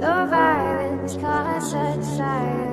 The violence caused such silence.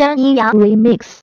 江阴阳 Remix。